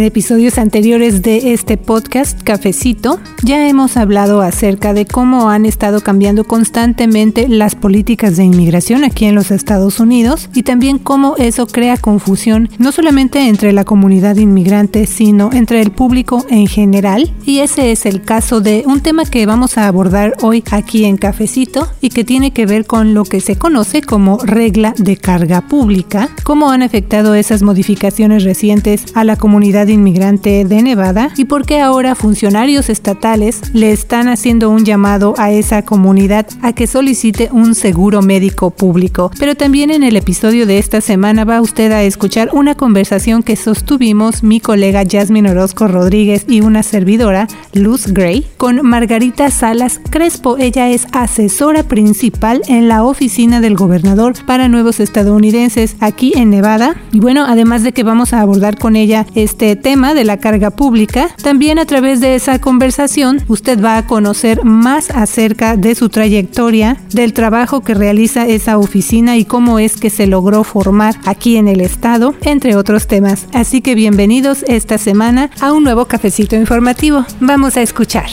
En episodios anteriores de este podcast, Cafecito, ya hemos hablado acerca de cómo han estado cambiando constantemente las políticas de inmigración aquí en los Estados Unidos y también cómo eso crea confusión no solamente entre la comunidad inmigrante, sino entre el público en general. Y ese es el caso de un tema que vamos a abordar hoy aquí en Cafecito y que tiene que ver con lo que se conoce como regla de carga pública, cómo han afectado esas modificaciones recientes a la comunidad inmigrante de Nevada y por qué ahora funcionarios estatales le están haciendo un llamado a esa comunidad a que solicite un seguro médico público. Pero también en el episodio de esta semana va usted a escuchar una conversación que sostuvimos mi colega Jasmine Orozco Rodríguez y una servidora, Luz Gray, con Margarita Salas Crespo. Ella es asesora principal en la oficina del gobernador para nuevos estadounidenses aquí en Nevada. Y bueno, además de que vamos a abordar con ella este tema de la carga pública. También a través de esa conversación usted va a conocer más acerca de su trayectoria, del trabajo que realiza esa oficina y cómo es que se logró formar aquí en el estado, entre otros temas. Así que bienvenidos esta semana a un nuevo cafecito informativo. Vamos a escuchar.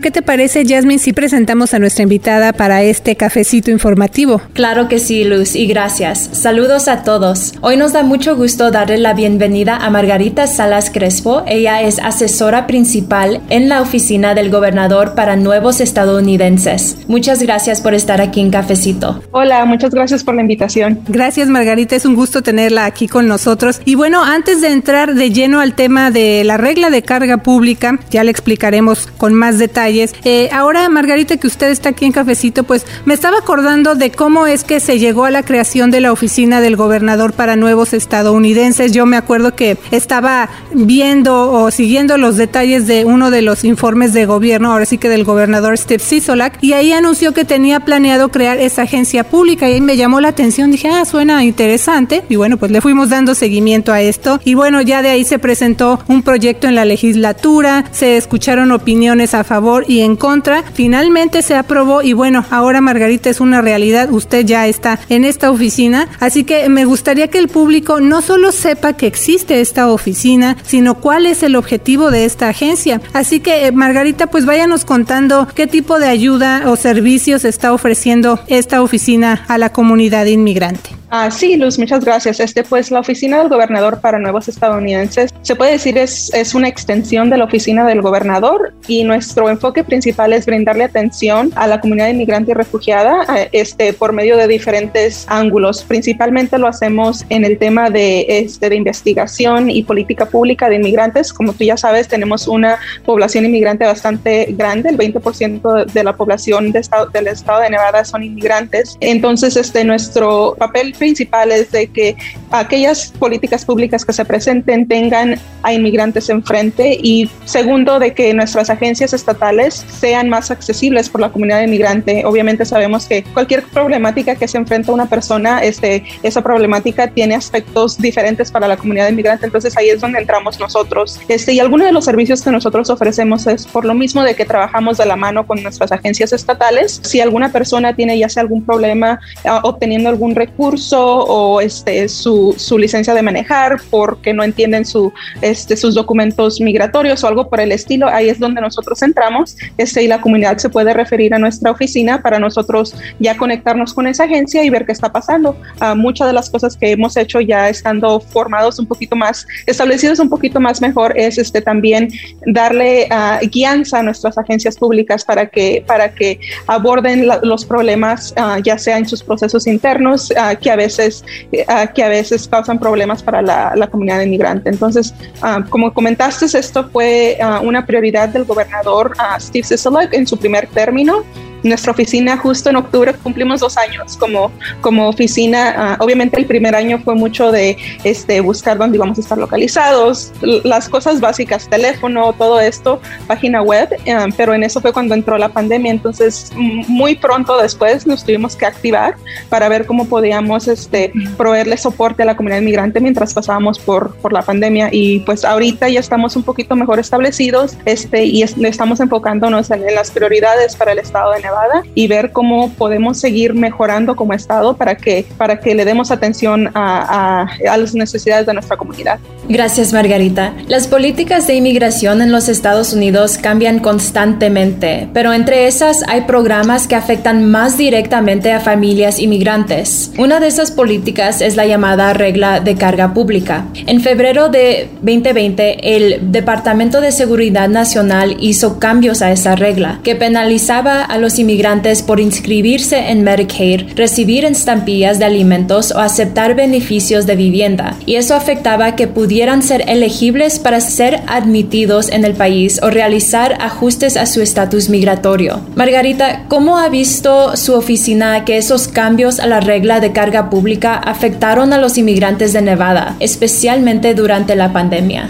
¿Qué te parece, Jasmine, si presentamos a nuestra invitada para este cafecito informativo? Claro que sí, Luz, y gracias. Saludos a todos. Hoy nos da mucho gusto darle la bienvenida a Margarita Salas Crespo. Ella es asesora principal en la oficina del gobernador para nuevos estadounidenses. Muchas gracias por estar aquí en Cafecito. Hola, muchas gracias por la invitación. Gracias, Margarita. Es un gusto tenerla aquí con nosotros. Y bueno, antes de entrar de lleno al tema de la regla de carga pública, ya le explicaremos con más detalle eh, ahora, Margarita, que usted está aquí en Cafecito, pues me estaba acordando de cómo es que se llegó a la creación de la oficina del gobernador para nuevos estadounidenses. Yo me acuerdo que estaba viendo o siguiendo los detalles de uno de los informes de gobierno, ahora sí que del gobernador Steve Sisolak, y ahí anunció que tenía planeado crear esa agencia pública y ahí me llamó la atención. Dije, ah, suena interesante. Y bueno, pues le fuimos dando seguimiento a esto. Y bueno, ya de ahí se presentó un proyecto en la legislatura, se escucharon opiniones a favor y en contra. Finalmente se aprobó y bueno, ahora Margarita es una realidad. Usted ya está en esta oficina. Así que me gustaría que el público no solo sepa que existe esta oficina, sino cuál es el objetivo de esta agencia. Así que eh, Margarita, pues váyanos contando qué tipo de ayuda o servicios está ofreciendo esta oficina a la comunidad inmigrante. Ah, sí, Luz, muchas gracias. Este, pues, la oficina del gobernador para nuevos estadounidenses se puede decir es, es una extensión de la oficina del gobernador y nuestro enfoque principal es brindarle atención a la comunidad inmigrante y refugiada eh, este, por medio de diferentes ángulos. Principalmente lo hacemos en el tema de, este, de investigación y política pública de inmigrantes. Como tú ya sabes, tenemos una población inmigrante bastante grande, el 20% de la población de estado, del estado de Nevada son inmigrantes. Entonces, este, nuestro papel principal es de que aquellas políticas públicas que se presenten tengan a inmigrantes enfrente y segundo, de que nuestras agencias estatales sean más accesibles por la comunidad inmigrante. Obviamente sabemos que cualquier problemática que se enfrenta una persona, este, esa problemática tiene aspectos diferentes para la comunidad inmigrante, entonces ahí es donde entramos nosotros. Este, y algunos de los servicios que nosotros ofrecemos es por lo mismo de que trabajamos de la mano con nuestras agencias estatales. Si alguna persona tiene ya sea algún problema ah, obteniendo algún recurso, o este, su, su, licencia de manejar porque no entienden su, este, sus documentos migratorios o algo por el estilo, ahí es donde nosotros entramos este, y la comunidad se puede referir a nuestra oficina para nosotros ya conectarnos con esa agencia y ver qué está pasando. Uh, muchas de las cosas que hemos hecho ya estando formados un poquito más, establecidos un poquito más mejor, es este, también darle uh, guianza a nuestras agencias públicas para que, para que aborden la, los problemas, uh, ya sea en sus procesos internos, que a veces, eh, que a veces causan problemas para la, la comunidad inmigrante. Entonces, ah, como comentaste, esto fue ah, una prioridad del gobernador ah, Steve Sisolak en su primer término nuestra oficina justo en octubre cumplimos dos años como, como oficina. Ah, obviamente el primer año fue mucho de este, buscar dónde íbamos a estar localizados, las cosas básicas, teléfono, todo esto, página web, ah, pero en eso fue cuando entró la pandemia. Entonces muy pronto después nos tuvimos que activar para ver cómo podíamos este, proveerle soporte a la comunidad inmigrante mientras pasábamos por, por la pandemia. Y pues ahorita ya estamos un poquito mejor establecidos este, y estamos enfocándonos en, en las prioridades para el estado de Nevada y ver cómo podemos seguir mejorando como Estado para que, para que le demos atención a, a, a las necesidades de nuestra comunidad. Gracias, Margarita. Las políticas de inmigración en los Estados Unidos cambian constantemente, pero entre esas hay programas que afectan más directamente a familias inmigrantes. Una de esas políticas es la llamada regla de carga pública. En febrero de 2020, el Departamento de Seguridad Nacional hizo cambios a esa regla, que penalizaba a los inmigrantes por inscribirse en Medicaid, recibir estampillas de alimentos o aceptar beneficios de vivienda, y eso afectaba que pudieran ser elegibles para ser admitidos en el país o realizar ajustes a su estatus migratorio. Margarita, ¿cómo ha visto su oficina que esos cambios a la regla de carga pública afectaron a los inmigrantes de Nevada, especialmente durante la pandemia?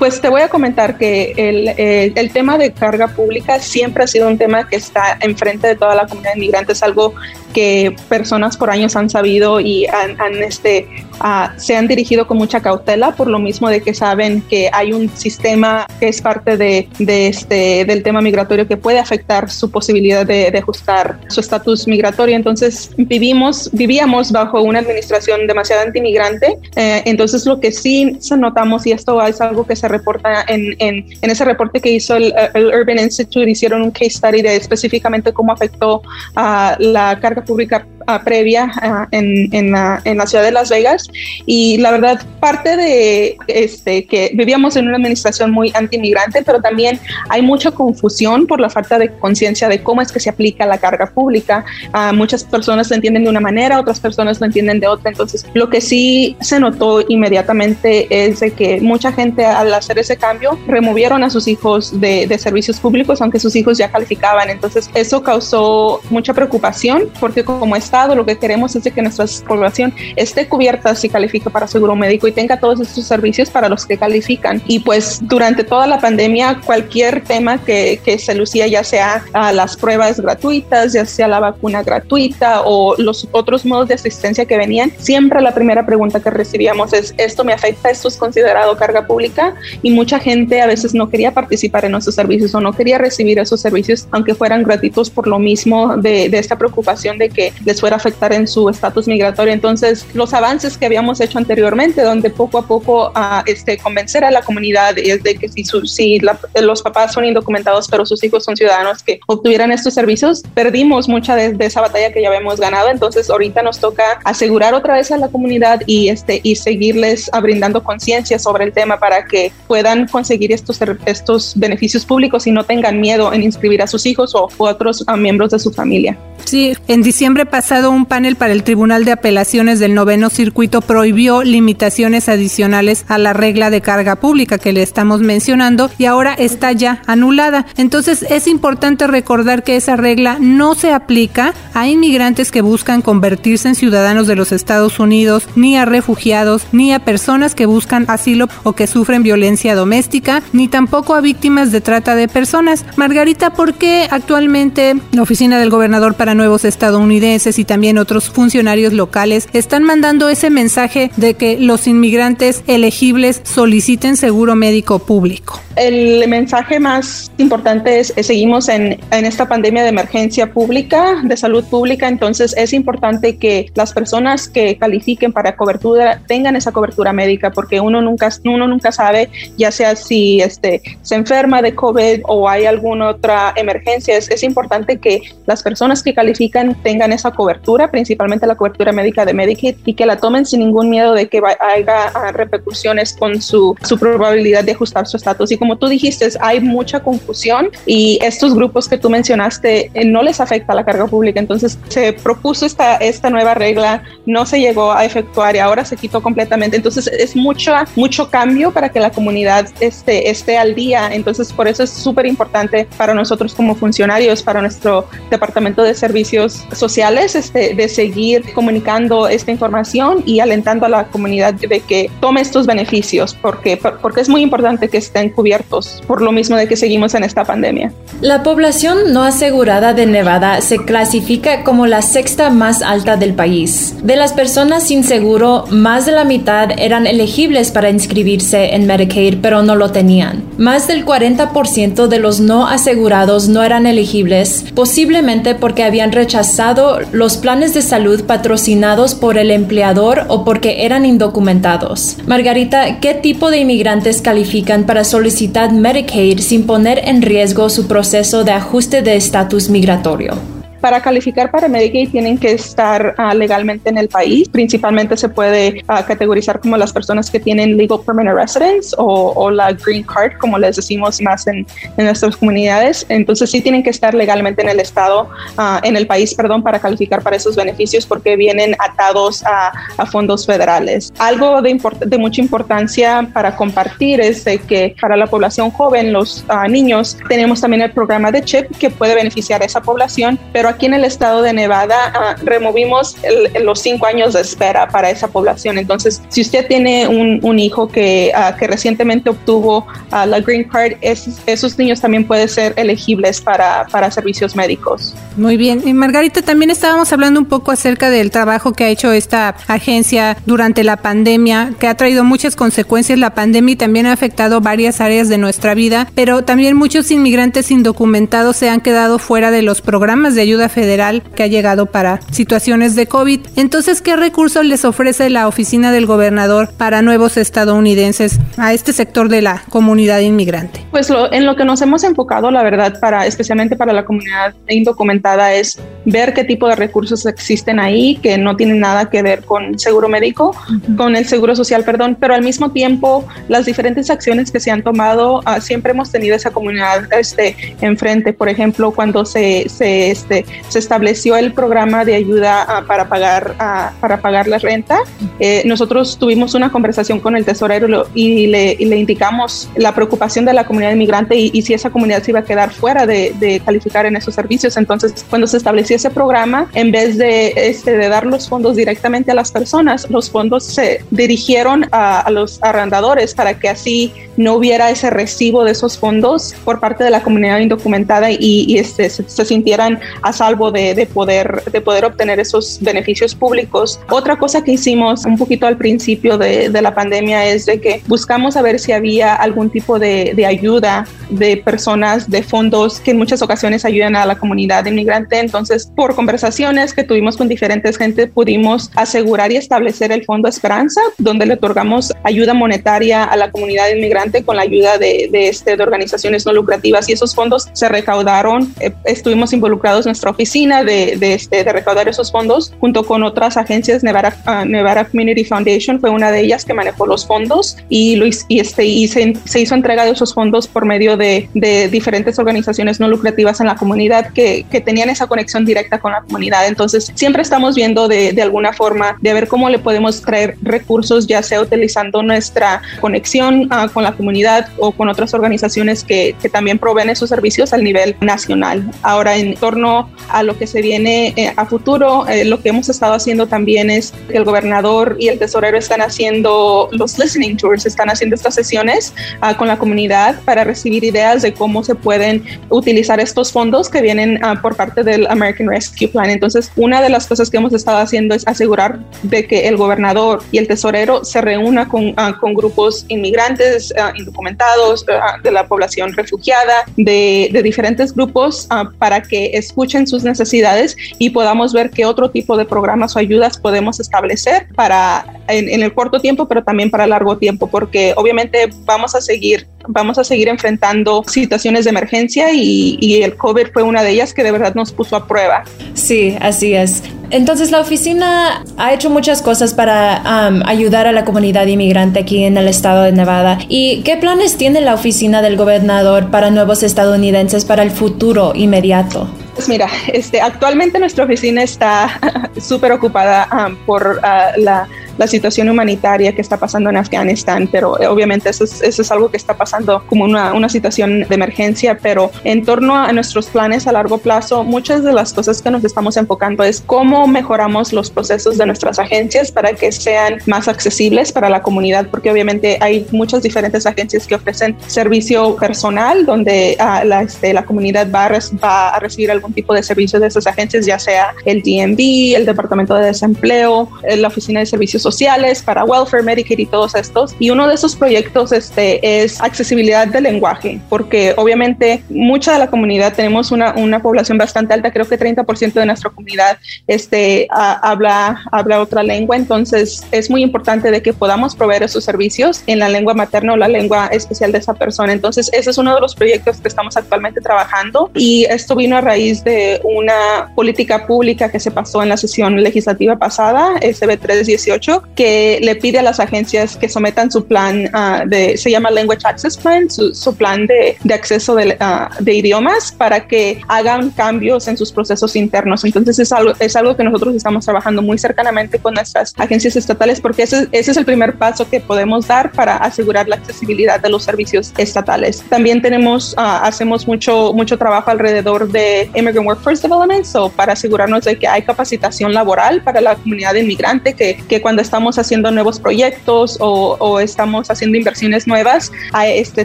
Pues te voy a comentar que el, eh, el, tema de carga pública siempre ha sido un tema que está enfrente de toda la comunidad de inmigrantes, algo que personas por años han sabido y han, han este, uh, se han dirigido con mucha cautela por lo mismo de que saben que hay un sistema que es parte de, de este, del tema migratorio que puede afectar su posibilidad de, de ajustar su estatus migratorio. Entonces vivimos, vivíamos bajo una administración demasiado antimigrante. Eh, entonces lo que sí notamos, y esto es algo que se reporta en, en, en ese reporte que hizo el, el, Urban Institute, hicieron un case study de específicamente cómo afectó a uh, la carga pública uh, previa uh, en, en, la, en, la, ciudad de Las Vegas. Y la verdad, parte de este, que vivíamos en una administración muy antimigrante, pero también hay mucha confusión por la falta de conciencia de cómo es que se aplica la carga pública. Uh, muchas personas lo entienden de una manera, otras personas lo entienden de otra. Entonces, lo que sí se notó inmediatamente es de que mucha gente al hacer ese cambio removieron a sus hijos de, de servicios públicos, aunque sus hijos ya calificaban. Entonces, eso causó mucha preocupación porque como Estado lo que queremos es de que nuestra población esté cubierta si califica para seguro médico y tenga todos estos servicios para los que califican. Y pues durante toda la pandemia, cualquier tema que, que se lucía, ya sea uh, las pruebas gratuitas, ya sea la vacuna gratuita o los otros modos de asistencia que venían, siempre la primera pregunta que recibíamos es, ¿esto me afecta? ¿Esto es considerado carga pública? Y mucha gente a veces no quería participar en esos servicios o no quería recibir esos servicios, aunque fueran gratuitos por lo mismo de, de esta preocupación de que les fuera afectar en su estatus migratorio. Entonces, los avances que habíamos hecho anteriormente, donde poco a poco uh, este, convencer a la comunidad es de que si, su, si la, los papás son indocumentados, pero sus hijos son ciudadanos, que obtuvieran estos servicios, perdimos mucha de, esa batalla que ya habíamos ganado. Entonces, ahorita nos toca asegurar otra vez a la comunidad y, este, y seguirles brindando conciencia sobre el tema para que puedan conseguir estos, estos beneficios públicos y no tengan miedo en inscribir a sus hijos o, otros a miembros de su familia. Sí, en diciembre pasado un panel para el Tribunal de Apelaciones del Noveno Circuito prohibió limitaciones adicionales a la regla de carga pública que le estamos mencionando y ahora está ya anulada. Entonces es importante recordar que esa regla no se aplica a inmigrantes que buscan convertirse en ciudadanos de los Estados Unidos, ni a refugiados, ni a personas que buscan asilo o que sufren violencia doméstica, ni tampoco a víctimas de trata de personas. Margarita, ¿por qué actualmente la Oficina del Gobernador para Nuevos Estadounidenses y también otros funcionarios locales están mandando ese mensaje de que los inmigrantes elegibles soliciten seguro médico público? El mensaje más importante es, es seguimos en, en, esta pandemia de emergencia pública, de salud pública, entonces es importante que las personas que califiquen para cobertura tengan esa cobertura médica porque uno nunca, uno nunca sabe, ya sea si este, se enferma de COVID o hay alguna otra emergencia, es, es importante que las personas que califican tengan esa cobertura, principalmente la cobertura médica de Medicaid y que la tomen sin ningún miedo de que haya repercusiones con su, su probabilidad de ajustar su estatus. Y como tú dijiste, hay mucha confusión y estos grupos que tú mencionaste eh, no les afecta la carga pública. Entonces se propuso esta, esta nueva regla, no se llegó a efectuar y ahora se quitó completamente. Entonces es mucho, mucho cambio para que la comunidad esté, esté al día. Entonces por eso es súper importante para nosotros como funcionarios, para nuestro Departamento de Servicios Sociales, de seguir comunicando esta información y alentando a la comunidad de que tome estos beneficios, porque, porque es muy importante que estén cubiertos por lo mismo de que seguimos en esta pandemia. La población no asegurada de Nevada se clasifica como la sexta más alta del país. De las personas sin seguro, más de la mitad eran elegibles para inscribirse en Medicaid, pero no lo tenían. más del 40% de los no asegurados no eran elegibles, posiblemente porque habían rechazado los planes de salud patrocinados por el empleador o porque eran indocumentados. Margarita, ¿qué tipo de inmigrantes califican para solicitar Medicaid sin poner en riesgo su proceso de ajuste de estatus migratorio? Para calificar para Medicaid tienen que estar uh, legalmente en el país. Principalmente se puede uh, categorizar como las personas que tienen legal permanent residence o, o la green card, como les decimos más en, en, nuestras comunidades. Entonces sí tienen que estar legalmente en el estado, uh, en el país, perdón, para calificar para esos beneficios porque vienen atados a, a fondos federales. Algo de, de, mucha importancia para compartir es de que para la población joven, los niños, tenemos también el programa de CHIP que puede beneficiar a esa población, pero aquí en el estado de Nevada uh, removimos el, los cinco años de espera para esa población. Entonces, si usted tiene un, hijo que, uh, que, recientemente obtuvo uh, la Green Card, es, esos niños también pueden ser elegibles para, servicios médicos. Muy bien. Y Margarita, también estábamos hablando un poco acerca del trabajo que ha hecho esta agencia durante la pandemia, que ha traído muchas consecuencias. La pandemia también ha afectado varias áreas de nuestra vida, pero también muchos inmigrantes indocumentados se han quedado fuera de los programas de ayuda federal que ha llegado para situaciones de COVID. Entonces, ¿qué recursos les ofrece la oficina del gobernador para nuevos estadounidenses a este sector de la comunidad inmigrante? Pues lo, en lo que nos hemos enfocado, la verdad, para especialmente para la comunidad indocumentada es ver qué tipo de recursos existen ahí que no tienen nada que ver con seguro médico, uh -huh. con el seguro social, perdón, pero al mismo tiempo las diferentes acciones que se han tomado, uh, siempre hemos tenido esa comunidad este, enfrente. Por ejemplo, cuando se, se este, se estableció el programa de ayuda uh, para, pagar, uh, para pagar la renta. Eh, nosotros tuvimos una conversación con el tesorero y le, indicamos la preocupación de la comunidad inmigrante y, si esa comunidad se iba a quedar fuera de, calificar en esos servicios. Entonces, cuando se estableció ese programa, en vez de, este, de dar los fondos directamente a las personas, los fondos se dirigieron a, los arrendadores para que así no hubiera ese recibo de esos fondos por parte de la comunidad indocumentada y, este, se, se, sintieran salvo de, de, poder, de poder obtener esos beneficios públicos. Otra cosa que hicimos un poquito al principio de, de la pandemia es de que buscamos a ver si había algún tipo de, de, ayuda de personas, de fondos que en muchas ocasiones ayudan a la comunidad inmigrante. Entonces, por conversaciones que tuvimos con diferentes gente, pudimos asegurar y establecer el Fondo Esperanza, donde le otorgamos ayuda monetaria a la comunidad inmigrante con la ayuda de, de, este, de organizaciones no lucrativas y esos fondos se recaudaron. Eh, estuvimos involucrados en oficina de, de, este, de recaudar esos fondos junto con otras agencias. Nevada, uh, Nevada Community Foundation fue una de ellas que manejó los fondos y, lo, y, este, y se, se, hizo entrega de esos fondos por medio de, de diferentes organizaciones no lucrativas en la comunidad que, que, tenían esa conexión directa con la comunidad. Entonces, siempre estamos viendo de, de alguna forma de ver cómo le podemos traer recursos, ya sea utilizando nuestra conexión uh, con la comunidad o con otras organizaciones que, que también proveen esos servicios al nivel nacional. Ahora, en torno a lo que se viene eh, a futuro, eh, lo que hemos estado haciendo también es que el gobernador y el tesorero están haciendo los listening tours, están haciendo estas sesiones uh, con la comunidad para recibir ideas de cómo se pueden utilizar estos fondos que vienen uh, por parte del American Rescue Plan. Entonces, una de las cosas que hemos estado haciendo es asegurar de que el gobernador y el tesorero se reúnan con, con grupos inmigrantes, indocumentados, de la población refugiada, de diferentes grupos para que escuchen sus necesidades y podamos ver qué otro tipo de programas o ayudas podemos establecer para en, el corto tiempo, pero también para largo tiempo, porque obviamente vamos a seguir, vamos a seguir enfrentando situaciones de emergencia y, y el COVID fue una de ellas que de verdad nos puso a prueba. Sí, así es. Entonces la oficina ha hecho muchas cosas para um, ayudar a la comunidad inmigrante aquí en el estado de Nevada. ¿Y qué planes tiene la oficina del gobernador para nuevos estadounidenses para el futuro inmediato? Pues mira, este, actualmente nuestra oficina está súper ocupada um, por uh, la la situación humanitaria que está pasando en Afganistán, pero eh, obviamente eso es, eso es algo que está pasando como una, una, situación de emergencia, pero en torno a nuestros planes a largo plazo, muchas de las cosas que nos estamos enfocando es cómo mejoramos los procesos de nuestras agencias para que sean más accesibles para la comunidad, porque obviamente hay muchas diferentes agencias que ofrecen servicio personal donde uh, la, este, la comunidad va a, va a recibir algún tipo de servicio de esas agencias, ya sea el DMV, el Departamento de Desempleo, la Oficina de Servicios sociales, para welfare, Medicare y todos estos. Y uno de esos proyectos este, es accesibilidad del lenguaje, porque obviamente mucha de la comunidad tenemos una, una población bastante alta, creo que 30% de nuestra comunidad este, habla, habla otra lengua, entonces es muy importante de que podamos proveer esos servicios en la lengua materna o la lengua especial de esa persona. Entonces, ese es uno de los proyectos que estamos actualmente trabajando y esto vino a raíz de una política pública que se pasó en la sesión legislativa pasada, SB 318, que le pide a las agencias que sometan su plan uh, de, se llama Language Access Plan, su, su plan de, de acceso de, uh, de, idiomas para que hagan cambios en sus procesos internos. Entonces, es algo, es algo que nosotros estamos trabajando muy cercanamente con nuestras agencias estatales porque ese, ese es el primer paso que podemos dar para asegurar la accesibilidad de los servicios estatales. También tenemos, uh, hacemos mucho, mucho trabajo alrededor de Immigrant Workforce Development, so para asegurarnos de que hay capacitación laboral para la comunidad inmigrante, que, que cuando estamos haciendo nuevos proyectos o, o estamos haciendo inversiones nuevas, a este,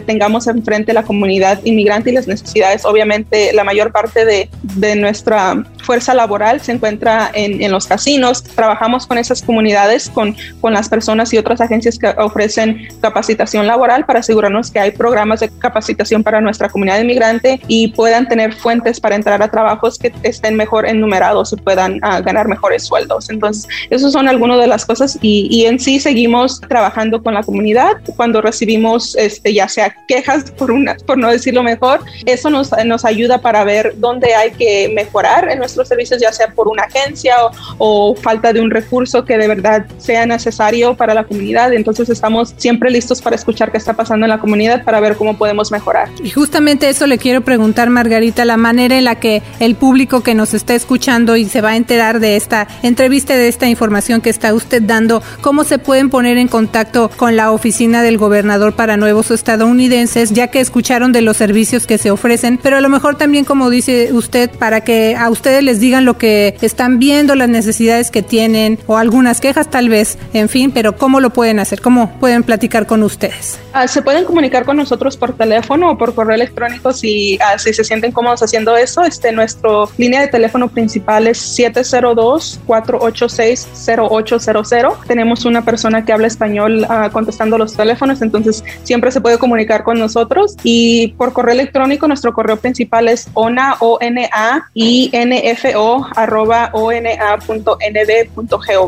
tengamos enfrente la comunidad inmigrante y las necesidades. Obviamente, la mayor parte de, de nuestra fuerza laboral se encuentra en, en, los casinos. Trabajamos con esas comunidades, con, con las personas y otras agencias que ofrecen capacitación laboral para asegurarnos que hay programas de capacitación para nuestra comunidad inmigrante y puedan tener fuentes para entrar a trabajos que estén mejor enumerados y puedan uh, ganar mejores sueldos. Entonces, esas son algunas de las cosas y, y, en sí seguimos trabajando con la comunidad. Cuando recibimos este, ya sea quejas, por, una, por no decirlo mejor, eso nos, nos ayuda para ver dónde hay que mejorar en nuestros servicios, ya sea por una agencia o, o falta de un recurso que de verdad sea necesario para la comunidad. Entonces, estamos siempre listos para escuchar qué está pasando en la comunidad para ver cómo podemos mejorar. Y justamente eso le quiero preguntar, Margarita, la manera en la que el público que nos está escuchando y se va a enterar de esta entrevista, de esta información que está usted dando, cómo se pueden poner en contacto con la oficina del gobernador para nuevos estadounidenses, ya que escucharon de los servicios que se ofrecen, pero a lo mejor también, como dice usted, para que a ustedes les digan lo que están viendo, las necesidades que tienen o algunas quejas tal vez, en fin, pero cómo lo pueden hacer, cómo pueden platicar con ustedes. Uh, se pueden comunicar con nosotros por teléfono o por correo electrónico si, uh, si se sienten cómodos haciendo eso. Este, nuestra línea de teléfono principal es 702-486-0800. Tenemos una persona que habla español uh, contestando los teléfonos, entonces siempre se puede comunicar con nosotros. Y por correo electrónico, nuestro correo principal es ona, o n a i n f o arroba ona.nb.gov.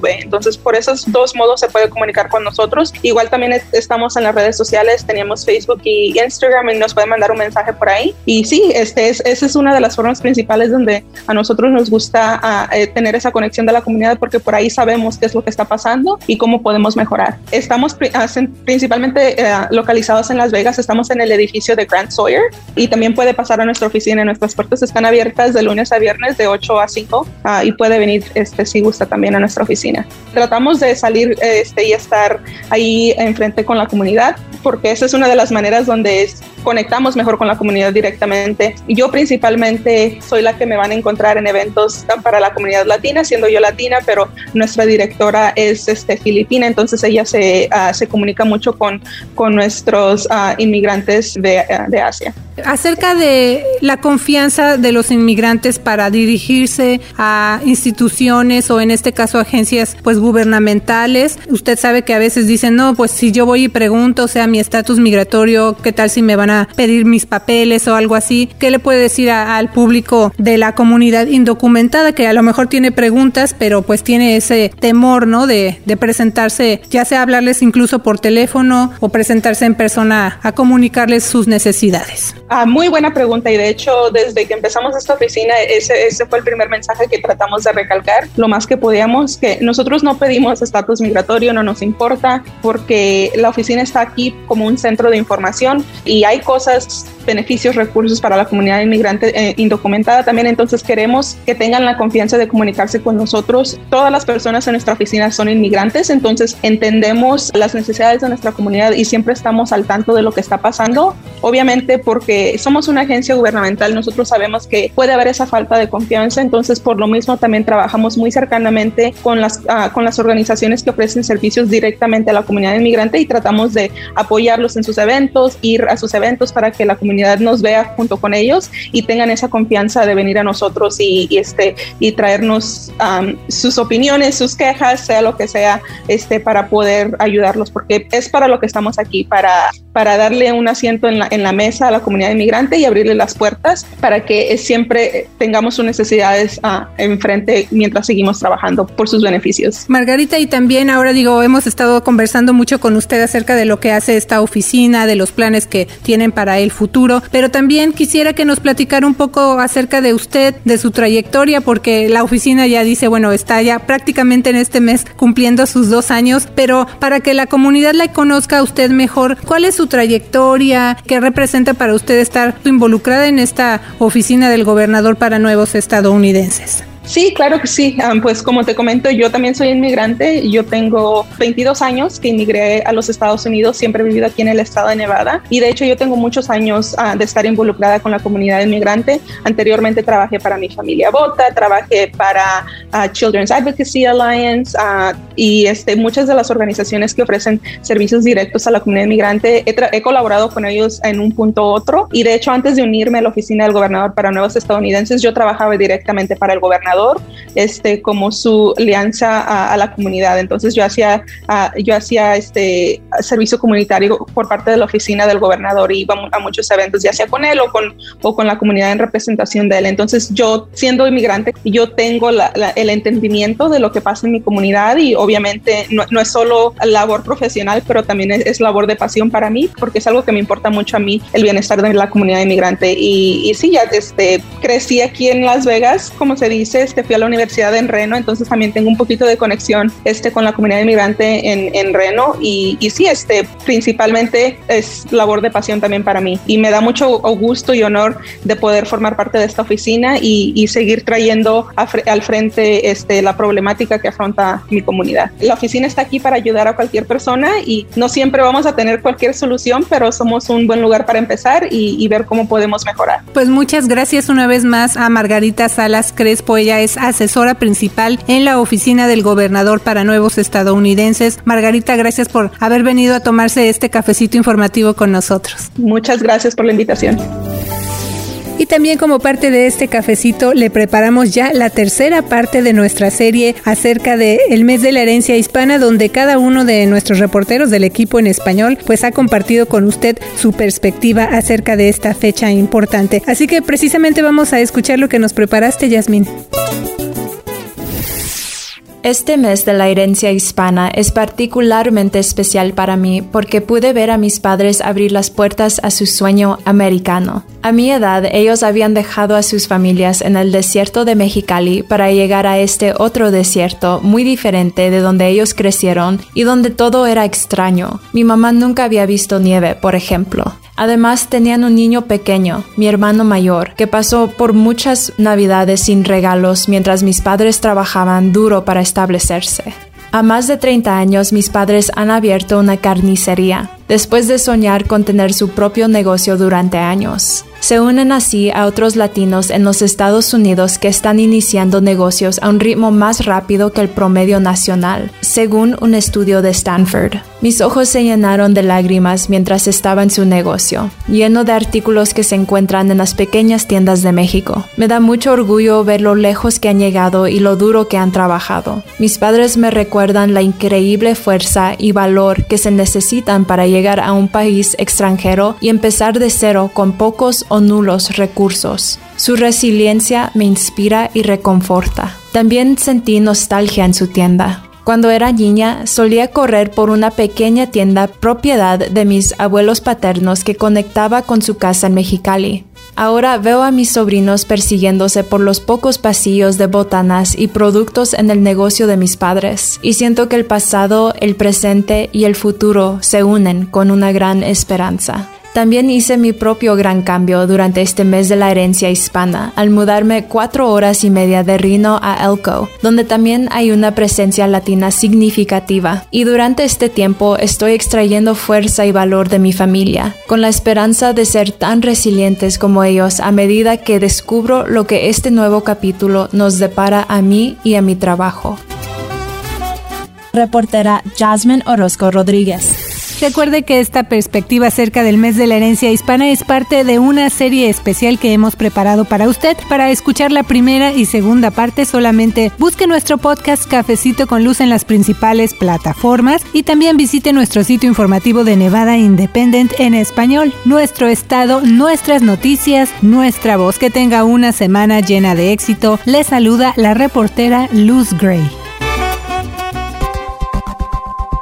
Entonces, por esos dos modos se puede comunicar con nosotros. Igual también estamos en las redes sociales, tenemos Facebook y Instagram y nos pueden mandar un mensaje por ahí. Y sí, este es, esa es una de las formas principales donde a nosotros nos gusta uh, eh, tener esa conexión de la comunidad porque por ahí sabemos qué es lo que está pasando y cómo podemos mejorar. Estamos principalmente uh, localizados en Las Vegas, estamos en el edificio de Grant Sawyer y también puede pasar a nuestra oficina. Nuestras puertas están abiertas de lunes a viernes de 8 a 5 uh, y puede venir este, si gusta también a nuestra oficina. Tratamos de salir este, y estar ahí enfrente con la comunidad porque esa es una de las maneras donde conectamos mejor con la comunidad directamente. Yo principalmente soy la que me van a encontrar en eventos para la comunidad latina, siendo yo latina, pero nuestra directora es este, filipina, entonces ella se, uh, se comunica mucho con, con nuestros uh, inmigrantes de, de Asia. Acerca de la confianza de los inmigrantes para dirigirse a instituciones o en este caso agencias pues gubernamentales, usted sabe que a veces dicen, no, pues si yo voy y pregunto, o sea, mi estatus migratorio, qué tal si me van a pedir mis papeles o algo así. ¿Qué le puede decir al público de la comunidad indocumentada que a lo mejor tiene preguntas, pero pues tiene ese temor, ¿no? De, de presentarse, ya sea hablarles incluso por teléfono o presentarse en persona a comunicarles sus necesidades. Ah, muy buena pregunta y de hecho desde que empezamos esta oficina ese, ese fue el primer mensaje que tratamos de recalcar lo más que podíamos, que nosotros no pedimos estatus migratorio, no nos importa porque la oficina está aquí como un centro de información y hay cosas, beneficios, recursos para la comunidad inmigrante eh, indocumentada también. Entonces queremos que tengan la confianza de comunicarse con nosotros. Todas las personas en nuestra oficina son inmigrantes, entonces entendemos las necesidades de nuestra comunidad y siempre estamos al tanto de lo que está pasando. Obviamente porque somos una agencia gubernamental, nosotros sabemos que puede haber esa falta de confianza, entonces por lo mismo también trabajamos muy cercanamente con las, uh, con las organizaciones que ofrecen servicios directamente a la comunidad inmigrante y tratamos de apoyarlos en sus eventos, ir a sus eventos para que la comunidad nos vea junto con ellos y tengan esa confianza de venir a nosotros y, este, y traernos sus opiniones, sus quejas, sea lo que sea, este, para poder ayudarlos, porque es para lo que estamos aquí, para, para darle un asiento en la, en la mesa a la comunidad inmigrante y abrirle las puertas para que siempre tengamos sus necesidades uh, enfrente mientras seguimos trabajando por sus beneficios. Margarita, y también ahora digo, hemos estado conversando mucho con usted acerca de lo que hace esta oficina, de los planes que tienen para el futuro, pero también quisiera que nos platicara un poco acerca de usted, de su trayectoria, porque la oficina ya dice, bueno, está ya prácticamente en este mes cumpliendo sus dos años, pero para que la comunidad la conozca a usted mejor, ¿cuál es su trayectoria? ¿Qué representa para usted estar involucrada en esta oficina del gobernador para nuevos estadounidenses? Sí, claro que sí. pues como te comento, yo también soy inmigrante. Yo tengo 22 años que inmigré a los Estados Unidos. Siempre he vivido aquí en el estado de Nevada. Y de hecho yo tengo muchos años ah, de estar involucrada con la comunidad inmigrante. Anteriormente trabajé para mi familia Bota, trabajé para ah, Children's Advocacy Alliance ah, y este, muchas de las organizaciones que ofrecen servicios directos a la comunidad inmigrante. He, he colaborado con ellos en un punto u otro. Y de hecho antes de unirme a la oficina del gobernador para nuevos estadounidenses, yo trabajaba directamente para el gobernador este, como su alianza a, la comunidad. Entonces yo hacía, yo hacía este servicio comunitario por parte de la oficina del gobernador y iba a muchos eventos, ya sea con él o con, o con la comunidad en representación de él. Entonces yo siendo inmigrante, yo tengo el entendimiento de lo que pasa en mi comunidad y obviamente no, es solo labor profesional, pero también es, labor de pasión para mí, porque es algo que me importa mucho a mí, el bienestar de la comunidad inmigrante. Y, y sí, ya este, crecí aquí en Las Vegas, como se dice, este, fui a la universidad en Reno, entonces también tengo un poquito de conexión este, con la comunidad inmigrante en, en Reno y, y, sí, este, principalmente es labor de pasión también para mí y me da mucho gusto y honor de poder formar parte de esta oficina y, y seguir trayendo al frente este, la problemática que afronta mi comunidad. La oficina está aquí para ayudar a cualquier persona y no siempre vamos a tener cualquier solución, pero somos un buen lugar para empezar y, y ver cómo podemos mejorar. Pues muchas gracias una vez más a Margarita Salas Crespo. Ella es asesora principal en la oficina del gobernador para nuevos estadounidenses. Margarita, gracias por haber venido a tomarse este cafecito informativo con nosotros. Muchas gracias por la invitación. Y también como parte de este cafecito le preparamos ya la tercera parte de nuestra serie acerca de el mes de la herencia hispana donde cada uno de nuestros reporteros del equipo en español pues ha compartido con usted su perspectiva acerca de esta fecha importante. Así que precisamente vamos a escuchar lo que nos preparaste, Yasmín. Este mes de la herencia hispana es particularmente especial para mí porque pude ver a mis padres abrir las puertas a su sueño americano. A mi edad, ellos habían dejado a sus familias en el desierto de Mexicali para llegar a este otro desierto muy diferente de donde ellos crecieron y donde todo era extraño. Mi mamá nunca había visto nieve, por ejemplo. Además tenían un niño pequeño, mi hermano mayor, que pasó por muchas navidades sin regalos mientras mis padres trabajaban duro para establecerse. A más de 30 años mis padres han abierto una carnicería, después de soñar con tener su propio negocio durante años. Se unen así a otros latinos en los Estados Unidos que están iniciando negocios a un ritmo más rápido que el promedio nacional, según un estudio de Stanford. Mis ojos se llenaron de lágrimas mientras estaba en su negocio, lleno de artículos que se encuentran en las pequeñas tiendas de México. Me da mucho orgullo ver lo lejos que han llegado y lo duro que han trabajado. Mis padres me recuerdan la increíble fuerza y valor que se necesitan para llegar a un país extranjero y empezar de cero con pocos o nulos recursos. Su resiliencia me inspira y reconforta. También sentí nostalgia en su tienda. Cuando era niña solía correr por una pequeña tienda propiedad de mis abuelos paternos que conectaba con su casa en Mexicali. Ahora veo a mis sobrinos persiguiéndose por los pocos pasillos de botanas y productos en el negocio de mis padres, y siento que el pasado, el presente y el futuro se unen con una gran esperanza. También hice mi propio gran cambio durante este mes de la herencia hispana al mudarme cuatro horas y media de Reno a Elko, donde también hay una presencia latina significativa. Y durante este tiempo estoy extrayendo fuerza y valor de mi familia, con la esperanza de ser tan resilientes como ellos a medida que descubro lo que este nuevo capítulo nos depara a mí y a mi trabajo. Reportera Jasmine Orozco Rodríguez. Recuerde que esta perspectiva acerca del mes de la herencia hispana es parte de una serie especial que hemos preparado para usted. Para escuchar la primera y segunda parte solamente busque nuestro podcast Cafecito con Luz en las principales plataformas y también visite nuestro sitio informativo de Nevada Independent en español. Nuestro estado, nuestras noticias, nuestra voz. Que tenga una semana llena de éxito. Le saluda la reportera Luz Gray.